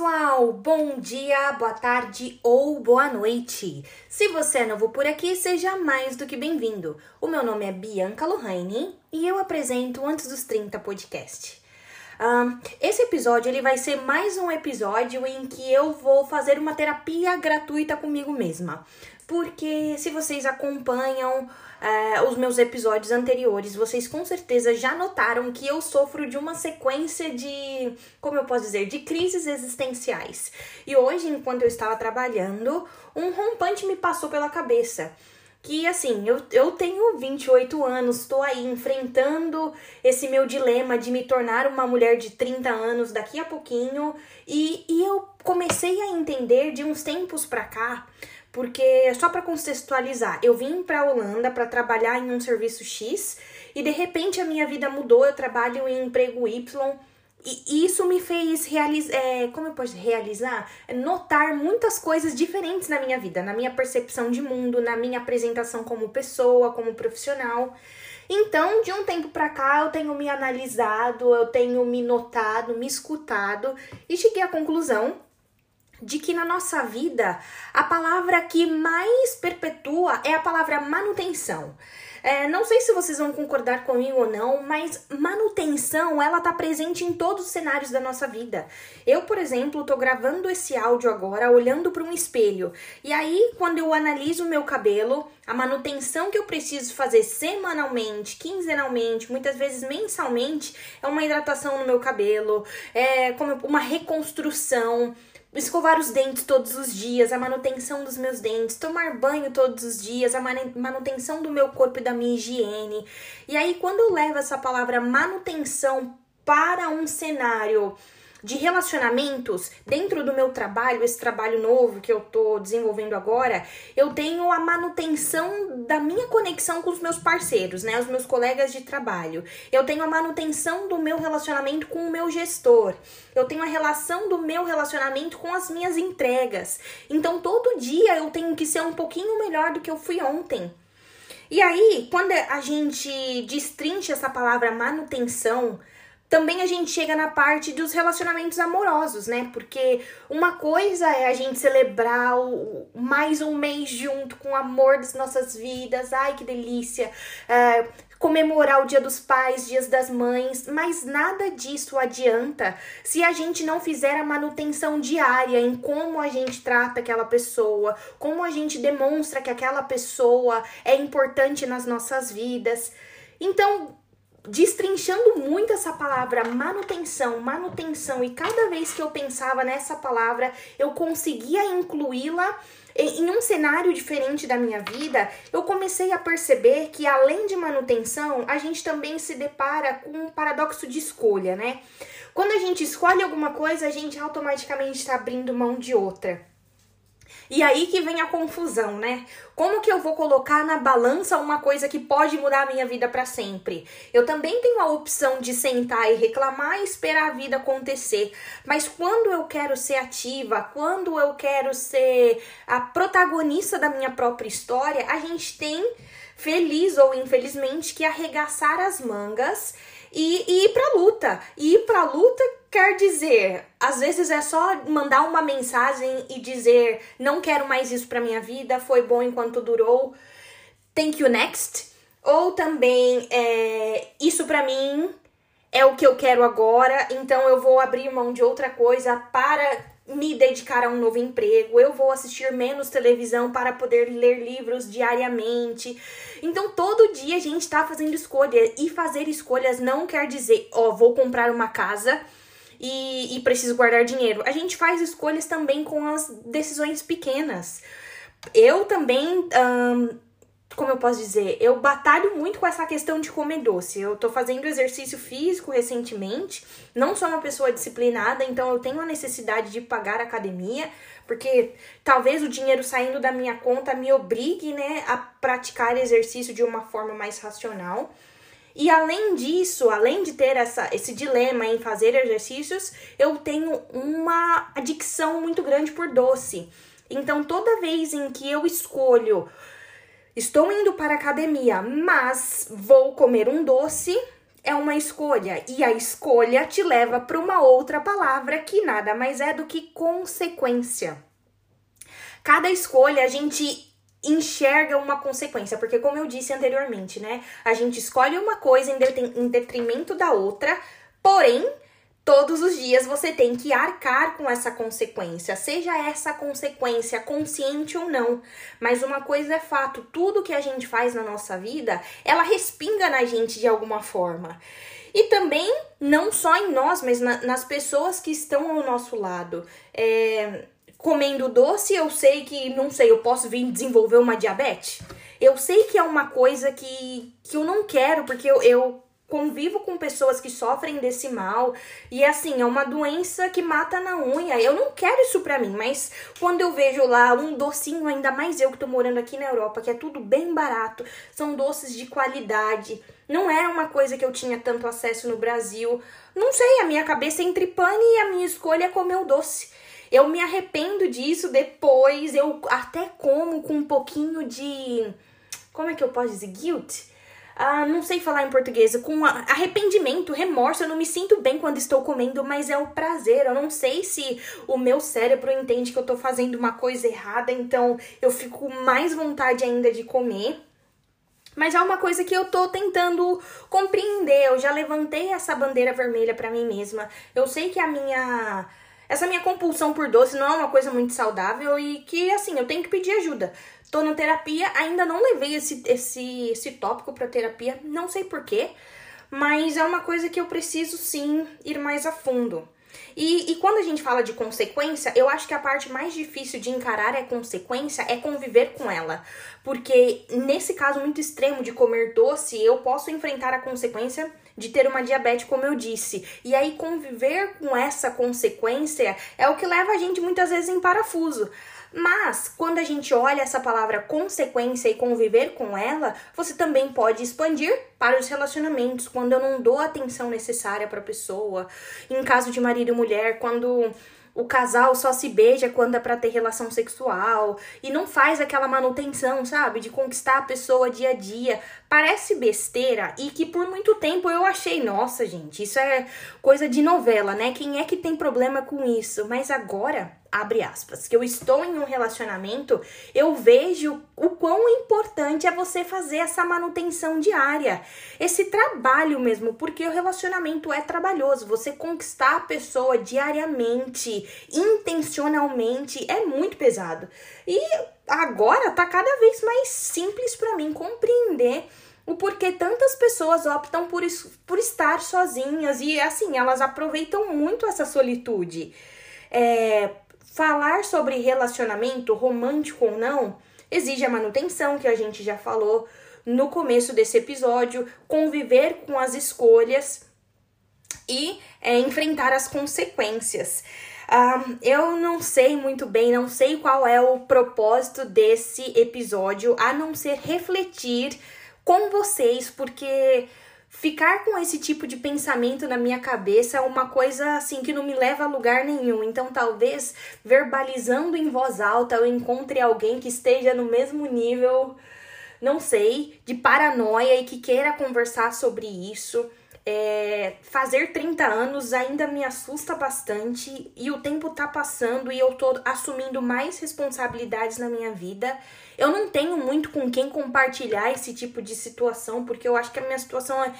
pessoal! Bom dia, boa tarde ou boa noite! Se você é novo por aqui, seja mais do que bem-vindo. O meu nome é Bianca Lohane e eu apresento Antes dos 30 podcast. Um, esse episódio ele vai ser mais um episódio em que eu vou fazer uma terapia gratuita comigo mesma. Porque se vocês acompanham uh, os meus episódios anteriores, vocês com certeza já notaram que eu sofro de uma sequência de, como eu posso dizer, de crises existenciais. E hoje, enquanto eu estava trabalhando, um rompante me passou pela cabeça que assim, eu, eu tenho 28 anos, estou aí enfrentando esse meu dilema de me tornar uma mulher de 30 anos daqui a pouquinho, e, e eu comecei a entender de uns tempos pra cá porque só para contextualizar, eu vim para a Holanda para trabalhar em um serviço X e de repente a minha vida mudou, eu trabalho em emprego Y e isso me fez realizar, é, como eu posso realizar? Notar muitas coisas diferentes na minha vida, na minha percepção de mundo, na minha apresentação como pessoa, como profissional. Então, de um tempo para cá, eu tenho me analisado, eu tenho me notado, me escutado e cheguei à conclusão de que na nossa vida a palavra que mais perpetua é a palavra manutenção. É, não sei se vocês vão concordar comigo ou não, mas manutenção ela tá presente em todos os cenários da nossa vida. Eu, por exemplo, tô gravando esse áudio agora olhando para um espelho. E aí, quando eu analiso o meu cabelo, a manutenção que eu preciso fazer semanalmente, quinzenalmente, muitas vezes mensalmente, é uma hidratação no meu cabelo, é como uma reconstrução escovar os dentes todos os dias, a manutenção dos meus dentes, tomar banho todos os dias, a manutenção do meu corpo e da minha higiene. E aí, quando eu levo essa palavra manutenção para um cenário de relacionamentos dentro do meu trabalho, esse trabalho novo que eu tô desenvolvendo agora, eu tenho a manutenção da minha conexão com os meus parceiros, né, os meus colegas de trabalho. Eu tenho a manutenção do meu relacionamento com o meu gestor. Eu tenho a relação do meu relacionamento com as minhas entregas. Então todo dia eu tenho que ser um pouquinho melhor do que eu fui ontem. E aí, quando a gente destrincha essa palavra manutenção, também a gente chega na parte dos relacionamentos amorosos, né? Porque uma coisa é a gente celebrar o, mais um mês junto com o amor das nossas vidas, ai que delícia! É, comemorar o Dia dos Pais, Dias das Mães, mas nada disso adianta se a gente não fizer a manutenção diária em como a gente trata aquela pessoa, como a gente demonstra que aquela pessoa é importante nas nossas vidas. Então, destrinchando muito essa palavra manutenção, manutenção, e cada vez que eu pensava nessa palavra, eu conseguia incluí-la em um cenário diferente da minha vida, eu comecei a perceber que além de manutenção, a gente também se depara com um paradoxo de escolha, né? Quando a gente escolhe alguma coisa, a gente automaticamente está abrindo mão de outra. E aí que vem a confusão, né? Como que eu vou colocar na balança uma coisa que pode mudar a minha vida para sempre? Eu também tenho a opção de sentar e reclamar e esperar a vida acontecer. Mas quando eu quero ser ativa, quando eu quero ser a protagonista da minha própria história, a gente tem feliz ou infelizmente que arregaçar as mangas e, e ir pra luta. E ir pra luta quer dizer, às vezes é só mandar uma mensagem e dizer: não quero mais isso pra minha vida, foi bom enquanto durou, thank you next. Ou também, é, isso pra mim é o que eu quero agora, então eu vou abrir mão de outra coisa para me dedicar a um novo emprego, eu vou assistir menos televisão para poder ler livros diariamente. Então, todo dia a gente está fazendo escolhas e fazer escolhas não quer dizer, ó, oh, vou comprar uma casa e, e preciso guardar dinheiro. A gente faz escolhas também com as decisões pequenas. Eu também. Como eu posso dizer, eu batalho muito com essa questão de comer doce. Eu tô fazendo exercício físico recentemente, não sou uma pessoa disciplinada, então eu tenho a necessidade de pagar academia, porque talvez o dinheiro saindo da minha conta me obrigue, né, a praticar exercício de uma forma mais racional. E além disso, além de ter essa, esse dilema em fazer exercícios, eu tenho uma adicção muito grande por doce. Então, toda vez em que eu escolho Estou indo para a academia, mas vou comer um doce. é uma escolha e a escolha te leva para uma outra palavra que nada mais é do que consequência. Cada escolha a gente enxerga uma consequência, porque como eu disse anteriormente, né, a gente escolhe uma coisa em detrimento da outra, porém todos os dias você tem que arcar com essa consequência, seja essa consequência consciente ou não. Mas uma coisa é fato, tudo que a gente faz na nossa vida, ela respinga na gente de alguma forma. E também, não só em nós, mas na, nas pessoas que estão ao nosso lado. É, comendo doce, eu sei que, não sei, eu posso vir desenvolver uma diabetes. Eu sei que é uma coisa que, que eu não quero, porque eu, eu convivo com pessoas que sofrem desse mal e assim, é uma doença que mata na unha. Eu não quero isso pra mim, mas quando eu vejo lá um docinho, ainda mais eu que tô morando aqui na Europa, que é tudo bem barato, são doces de qualidade. Não é uma coisa que eu tinha tanto acesso no Brasil. Não sei, a minha cabeça é entre pane e a minha escolha é comer o doce. Eu me arrependo disso depois, eu até como com um pouquinho de como é que eu posso dizer? Guilt? Ah, não sei falar em português, com arrependimento, remorso. Eu não me sinto bem quando estou comendo, mas é o prazer. Eu não sei se o meu cérebro entende que eu tô fazendo uma coisa errada, então eu fico mais vontade ainda de comer. Mas é uma coisa que eu tô tentando compreender. Eu já levantei essa bandeira vermelha para mim mesma. Eu sei que a minha essa minha compulsão por doce não é uma coisa muito saudável e que assim, eu tenho que pedir ajuda. Tô na terapia, ainda não levei esse, esse, esse tópico pra terapia, não sei porquê, mas é uma coisa que eu preciso sim ir mais a fundo. E, e, quando a gente fala de consequência, eu acho que a parte mais difícil de encarar a consequência é conviver com ela. Porque nesse caso muito extremo de comer doce, eu posso enfrentar a consequência de ter uma diabetes, como eu disse. E aí conviver com essa consequência é o que leva a gente muitas vezes em parafuso. Mas quando a gente olha essa palavra consequência e conviver com ela, você também pode expandir para os relacionamentos, quando eu não dou a atenção necessária para a pessoa, em caso de marido e mulher, quando o casal só se beija quando é para ter relação sexual e não faz aquela manutenção, sabe, de conquistar a pessoa dia a dia. Parece besteira e que por muito tempo eu achei, nossa, gente, isso é coisa de novela, né? Quem é que tem problema com isso? Mas agora abre aspas, que eu estou em um relacionamento, eu vejo o quão importante é você fazer essa manutenção diária, esse trabalho mesmo, porque o relacionamento é trabalhoso, você conquistar a pessoa diariamente, intencionalmente, é muito pesado. E agora tá cada vez mais simples para mim compreender o porquê tantas pessoas optam por, por estar sozinhas e assim, elas aproveitam muito essa solitude. É, Falar sobre relacionamento, romântico ou não, exige a manutenção, que a gente já falou no começo desse episódio, conviver com as escolhas e é, enfrentar as consequências. Um, eu não sei muito bem, não sei qual é o propósito desse episódio, a não ser refletir com vocês, porque ficar com esse tipo de pensamento na minha cabeça é uma coisa assim que não me leva a lugar nenhum. Então, talvez verbalizando em voz alta eu encontre alguém que esteja no mesmo nível, não sei, de paranoia e que queira conversar sobre isso. É, fazer 30 anos ainda me assusta bastante e o tempo tá passando e eu tô assumindo mais responsabilidades na minha vida. Eu não tenho muito com quem compartilhar esse tipo de situação, porque eu acho que a minha situação é,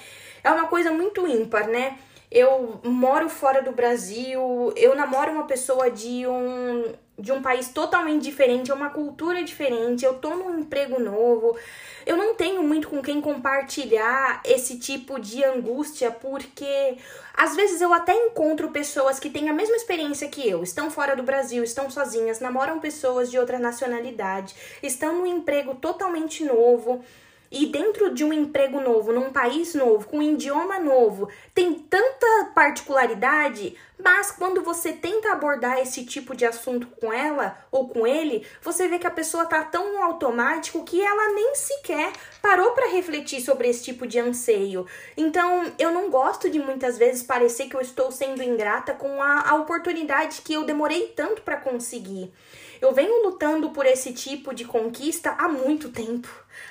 é uma coisa muito ímpar, né? Eu moro fora do Brasil, eu namoro uma pessoa de um de um país totalmente diferente, é uma cultura diferente, eu tô num emprego novo. Eu não tenho muito com quem compartilhar esse tipo de angústia, porque às vezes eu até encontro pessoas que têm a mesma experiência que eu, estão fora do Brasil, estão sozinhas, namoram pessoas de outra nacionalidade, estão num emprego totalmente novo. E dentro de um emprego novo, num país novo, com um idioma novo, tem tanta particularidade, mas quando você tenta abordar esse tipo de assunto com ela ou com ele, você vê que a pessoa tá tão automático que ela nem sequer parou para refletir sobre esse tipo de anseio. Então, eu não gosto de muitas vezes parecer que eu estou sendo ingrata com a, a oportunidade que eu demorei tanto para conseguir. Eu venho lutando por esse tipo de conquista há muito tempo.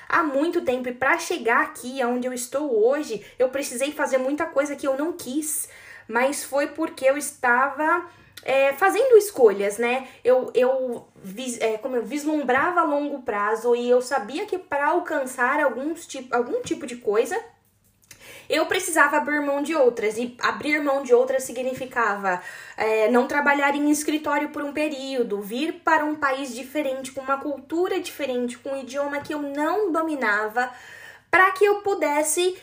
Há muito tempo. E para chegar aqui, onde eu estou hoje, eu precisei fazer muita coisa que eu não quis. Mas foi porque eu estava é, fazendo escolhas, né? Eu, eu, é, como eu vislumbrava a longo prazo e eu sabia que para alcançar alguns tipo, algum tipo de coisa, eu precisava abrir mão de outras. E abrir mão de outras significava é, não trabalhar em escritório por um período, vir para um país diferente, com uma cultura diferente, com um idioma que eu não dominava, para que eu pudesse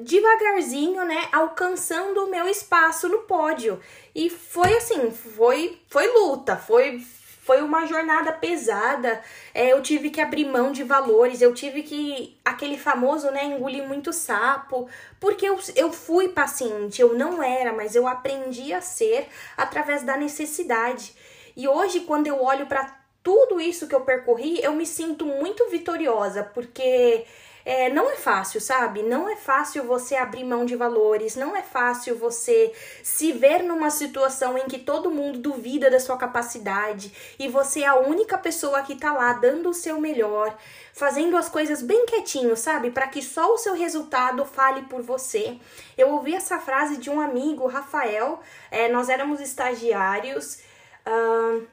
devagarzinho, né, alcançando o meu espaço no pódio. E foi assim, foi foi luta, foi foi uma jornada pesada. É, eu tive que abrir mão de valores, eu tive que aquele famoso, né, engolir muito sapo, porque eu, eu fui paciente, eu não era, mas eu aprendi a ser através da necessidade. E hoje quando eu olho para tudo isso que eu percorri, eu me sinto muito vitoriosa, porque é, não é fácil, sabe? Não é fácil você abrir mão de valores, não é fácil você se ver numa situação em que todo mundo duvida da sua capacidade e você é a única pessoa que tá lá dando o seu melhor, fazendo as coisas bem quietinho, sabe? Para que só o seu resultado fale por você. Eu ouvi essa frase de um amigo, Rafael, é, nós éramos estagiários. Uh,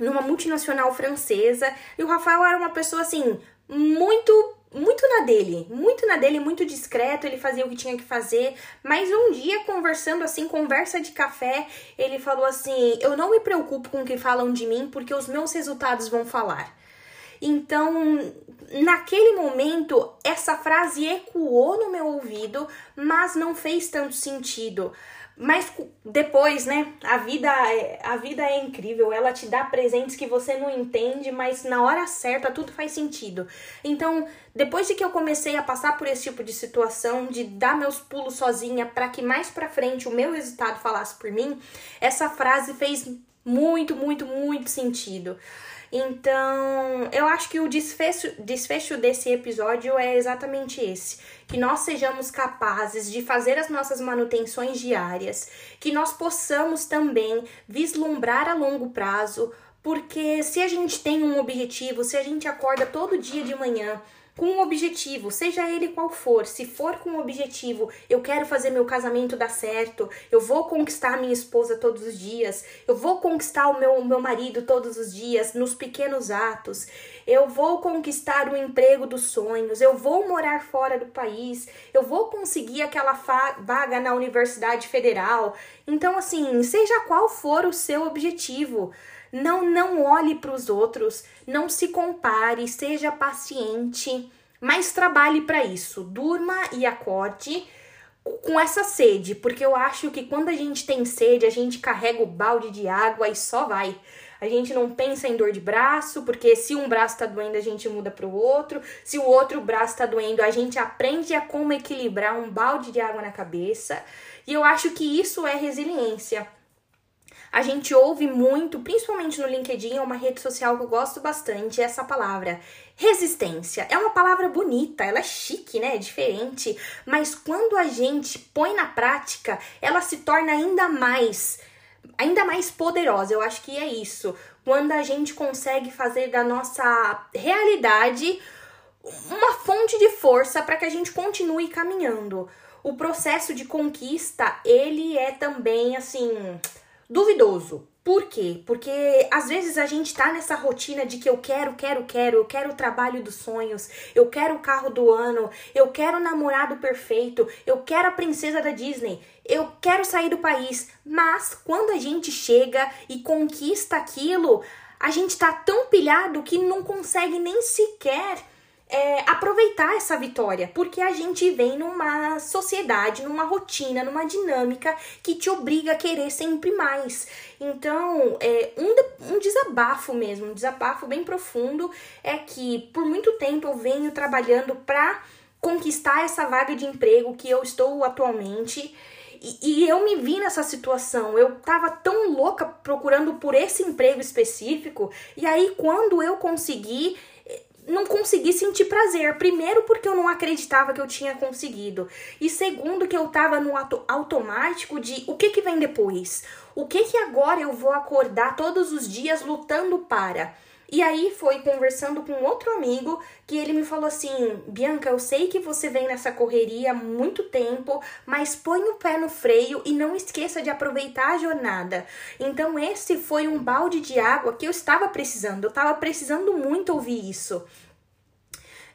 numa multinacional francesa, e o Rafael era uma pessoa assim, muito muito na dele, muito na dele, muito discreto, ele fazia o que tinha que fazer, mas um dia conversando assim, conversa de café, ele falou assim: "Eu não me preocupo com o que falam de mim, porque os meus resultados vão falar". Então, naquele momento, essa frase ecoou no meu ouvido, mas não fez tanto sentido. Mas depois, né? A vida, é, a vida é incrível. Ela te dá presentes que você não entende, mas na hora certa tudo faz sentido. Então, depois de que eu comecei a passar por esse tipo de situação, de dar meus pulos sozinha para que mais para frente o meu resultado falasse por mim, essa frase fez muito, muito, muito sentido. Então, eu acho que o desfecho, desfecho desse episódio é exatamente esse: que nós sejamos capazes de fazer as nossas manutenções diárias, que nós possamos também vislumbrar a longo prazo, porque se a gente tem um objetivo, se a gente acorda todo dia de manhã com um objetivo, seja ele qual for. Se for com um objetivo, eu quero fazer meu casamento dar certo, eu vou conquistar minha esposa todos os dias, eu vou conquistar o meu, meu marido todos os dias, nos pequenos atos, eu vou conquistar o emprego dos sonhos, eu vou morar fora do país, eu vou conseguir aquela vaga na Universidade Federal. Então, assim, seja qual for o seu objetivo, não, não olhe para os outros, não se compare, seja paciente, mas trabalhe para isso. Durma e acorde com essa sede, porque eu acho que quando a gente tem sede, a gente carrega o balde de água e só vai. A gente não pensa em dor de braço, porque se um braço tá doendo, a gente muda para o outro. Se o outro braço tá doendo, a gente aprende a como equilibrar um balde de água na cabeça. E eu acho que isso é resiliência. A gente ouve muito, principalmente no LinkedIn, é uma rede social que eu gosto bastante, essa palavra. Resistência. É uma palavra bonita, ela é chique, né? É diferente. Mas quando a gente põe na prática, ela se torna ainda mais ainda mais poderosa. Eu acho que é isso. Quando a gente consegue fazer da nossa realidade uma fonte de força para que a gente continue caminhando. O processo de conquista, ele é também assim, duvidoso. Por quê? Porque às vezes a gente tá nessa rotina de que eu quero, quero, quero, eu quero o trabalho dos sonhos, eu quero o carro do ano, eu quero o namorado perfeito, eu quero a princesa da Disney, eu quero sair do país. Mas quando a gente chega e conquista aquilo, a gente tá tão pilhado que não consegue nem sequer é, aproveitar essa vitória, porque a gente vem numa sociedade, numa rotina, numa dinâmica que te obriga a querer sempre mais. Então, é, um, um desabafo mesmo, um desabafo bem profundo é que por muito tempo eu venho trabalhando para conquistar essa vaga de emprego que eu estou atualmente. E, e, eu me vi nessa situação. Eu tava tão louca procurando por esse emprego específico. E aí, quando eu consegui, não consegui sentir prazer. Primeiro, porque eu não acreditava que eu tinha conseguido. E segundo, que eu tava no automático de o que que vem depois? O que que agora eu vou acordar todos os dias lutando para? E aí foi conversando com outro amigo que ele me falou assim: Bianca, eu sei que você vem nessa correria há muito tempo, mas põe o pé no freio e não esqueça de aproveitar a jornada. Então, esse foi um balde de água que eu estava precisando, eu estava precisando muito ouvir isso.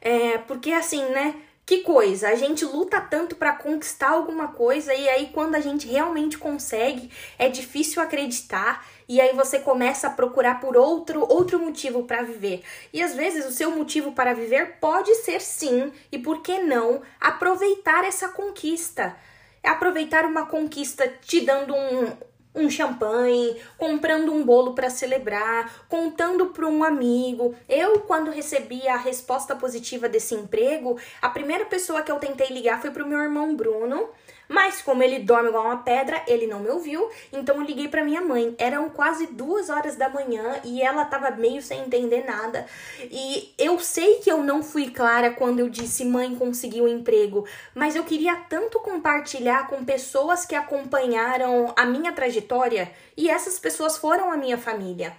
É, porque assim, né? Que coisa, a gente luta tanto para conquistar alguma coisa e aí quando a gente realmente consegue, é difícil acreditar e aí você começa a procurar por outro outro motivo para viver. E às vezes o seu motivo para viver pode ser sim, e por que não aproveitar essa conquista? É aproveitar uma conquista te dando um, um champanhe, comprando um bolo para celebrar, contando para um amigo. Eu, quando recebi a resposta positiva desse emprego, a primeira pessoa que eu tentei ligar foi pro meu irmão Bruno. Mas como ele dorme igual uma pedra, ele não me ouviu, então eu liguei para minha mãe. Eram quase duas horas da manhã e ela tava meio sem entender nada. E eu sei que eu não fui clara quando eu disse mãe conseguiu um emprego, mas eu queria tanto compartilhar com pessoas que acompanharam a minha trajetória e essas pessoas foram a minha família.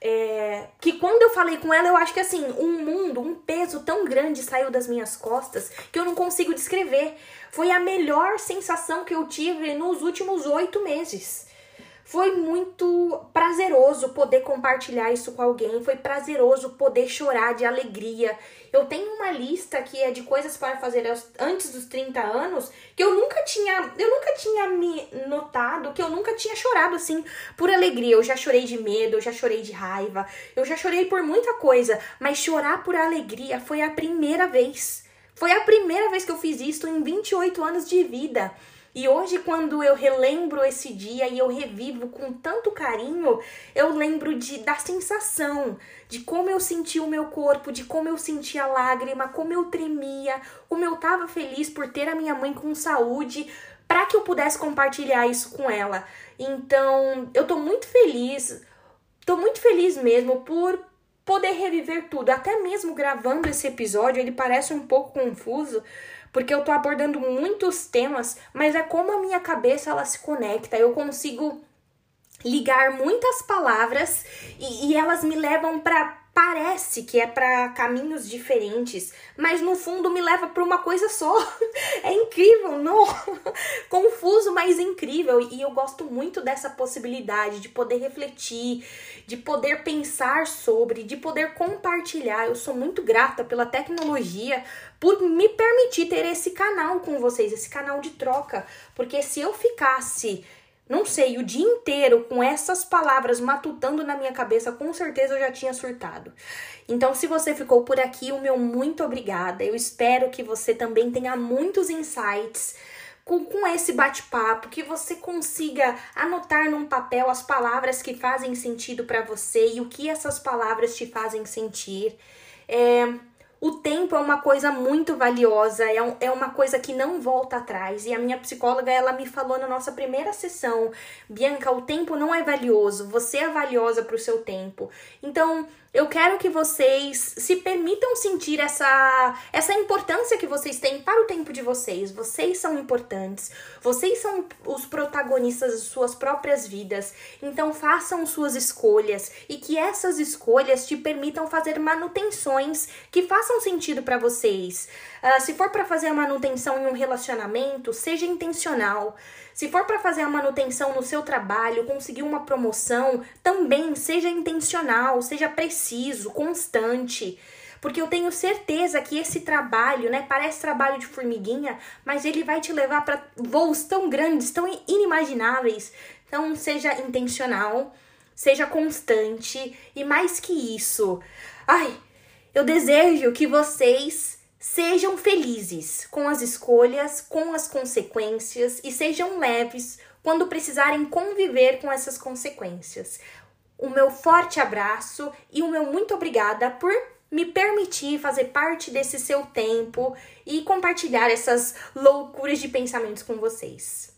É, que quando eu falei com ela, eu acho que assim, um mundo, um peso tão grande saiu das minhas costas que eu não consigo descrever. Foi a melhor sensação que eu tive nos últimos oito meses. Foi muito prazeroso poder compartilhar isso com alguém, foi prazeroso poder chorar de alegria. Eu tenho uma lista que é de coisas para fazer antes dos 30 anos que eu nunca tinha, eu nunca tinha me notado, que eu nunca tinha chorado assim por alegria. Eu já chorei de medo, eu já chorei de raiva, eu já chorei por muita coisa, mas chorar por alegria foi a primeira vez. Foi a primeira vez que eu fiz isso em 28 anos de vida. E hoje, quando eu relembro esse dia e eu revivo com tanto carinho, eu lembro de, da sensação, de como eu senti o meu corpo, de como eu senti a lágrima, como eu tremia, como eu tava feliz por ter a minha mãe com saúde, para que eu pudesse compartilhar isso com ela. Então, eu tô muito feliz, tô muito feliz mesmo por poder reviver tudo, até mesmo gravando esse episódio, ele parece um pouco confuso, porque eu tô abordando muitos temas, mas é como a minha cabeça ela se conecta. Eu consigo ligar muitas palavras e, e elas me levam para parece que é para caminhos diferentes, mas no fundo me leva para uma coisa só. É incrível, não? Confuso, mas incrível. E eu gosto muito dessa possibilidade de poder refletir, de poder pensar sobre, de poder compartilhar. Eu sou muito grata pela tecnologia por me permitir ter esse canal com vocês, esse canal de troca, porque se eu ficasse não sei, o dia inteiro com essas palavras matutando na minha cabeça, com certeza eu já tinha surtado. Então, se você ficou por aqui, o meu muito obrigada. Eu espero que você também tenha muitos insights com, com esse bate-papo, que você consiga anotar num papel as palavras que fazem sentido para você e o que essas palavras te fazem sentir. É, o tempo é uma coisa muito valiosa, é, um, é uma coisa que não volta atrás. E a minha psicóloga, ela me falou na nossa primeira sessão, Bianca, o tempo não é valioso, você é valiosa para o seu tempo. Então, eu quero que vocês se permitam sentir essa, essa importância que vocês têm para o tempo de vocês. Vocês são importantes, vocês são os protagonistas de suas próprias vidas. Então façam suas escolhas e que essas escolhas te permitam fazer manutenções que façam sentido para vocês. Uh, se for para fazer a manutenção em um relacionamento, seja intencional. Se for para fazer a manutenção no seu trabalho, conseguir uma promoção, também seja intencional, seja preciso, constante. Porque eu tenho certeza que esse trabalho, né, parece trabalho de formiguinha, mas ele vai te levar para voos tão grandes, tão inimagináveis. Então, seja intencional, seja constante e mais que isso. Ai, eu desejo que vocês Sejam felizes com as escolhas, com as consequências e sejam leves quando precisarem conviver com essas consequências. O meu forte abraço e o meu muito obrigada por me permitir fazer parte desse seu tempo e compartilhar essas loucuras de pensamentos com vocês.